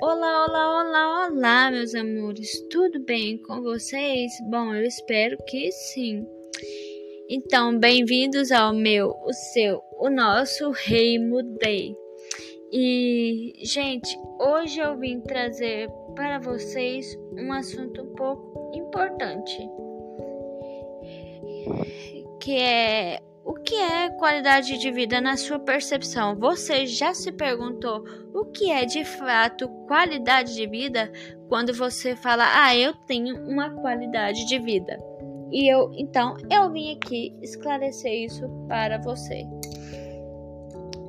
Olá, olá, olá, olá, meus amores, tudo bem com vocês? Bom, eu espero que sim. Então, bem-vindos ao meu, o seu, o nosso Rei Mudei. E, gente, hoje eu vim trazer para vocês um assunto um pouco importante, que é que é qualidade de vida na sua percepção? Você já se perguntou o que é de fato qualidade de vida quando você fala: "Ah, eu tenho uma qualidade de vida"? E eu, então, eu vim aqui esclarecer isso para você.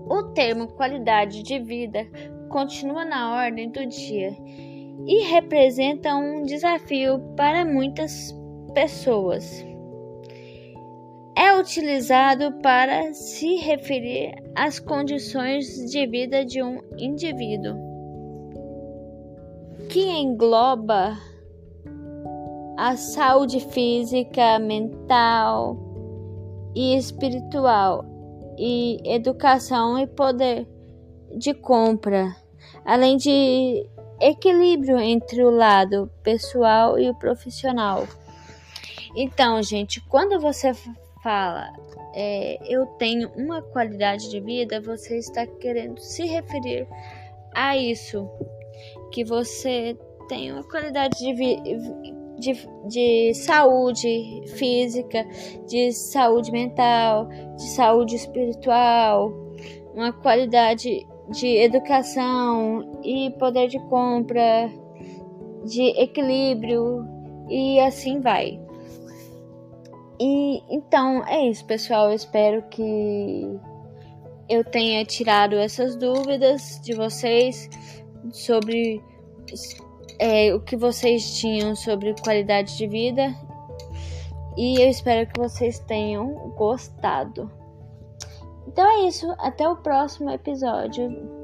O termo qualidade de vida continua na ordem do dia e representa um desafio para muitas pessoas utilizado para se referir às condições de vida de um indivíduo, que engloba a saúde física, mental e espiritual, e educação e poder de compra, além de equilíbrio entre o lado pessoal e o profissional. Então, gente, quando você fala é, eu tenho uma qualidade de vida, você está querendo se referir a isso, que você tem uma qualidade de, de, de saúde física, de saúde mental, de saúde espiritual, uma qualidade de educação e poder de compra, de equilíbrio e assim vai. E então é isso, pessoal. Eu espero que eu tenha tirado essas dúvidas de vocês sobre é, o que vocês tinham sobre qualidade de vida. E eu espero que vocês tenham gostado. Então é isso. Até o próximo episódio.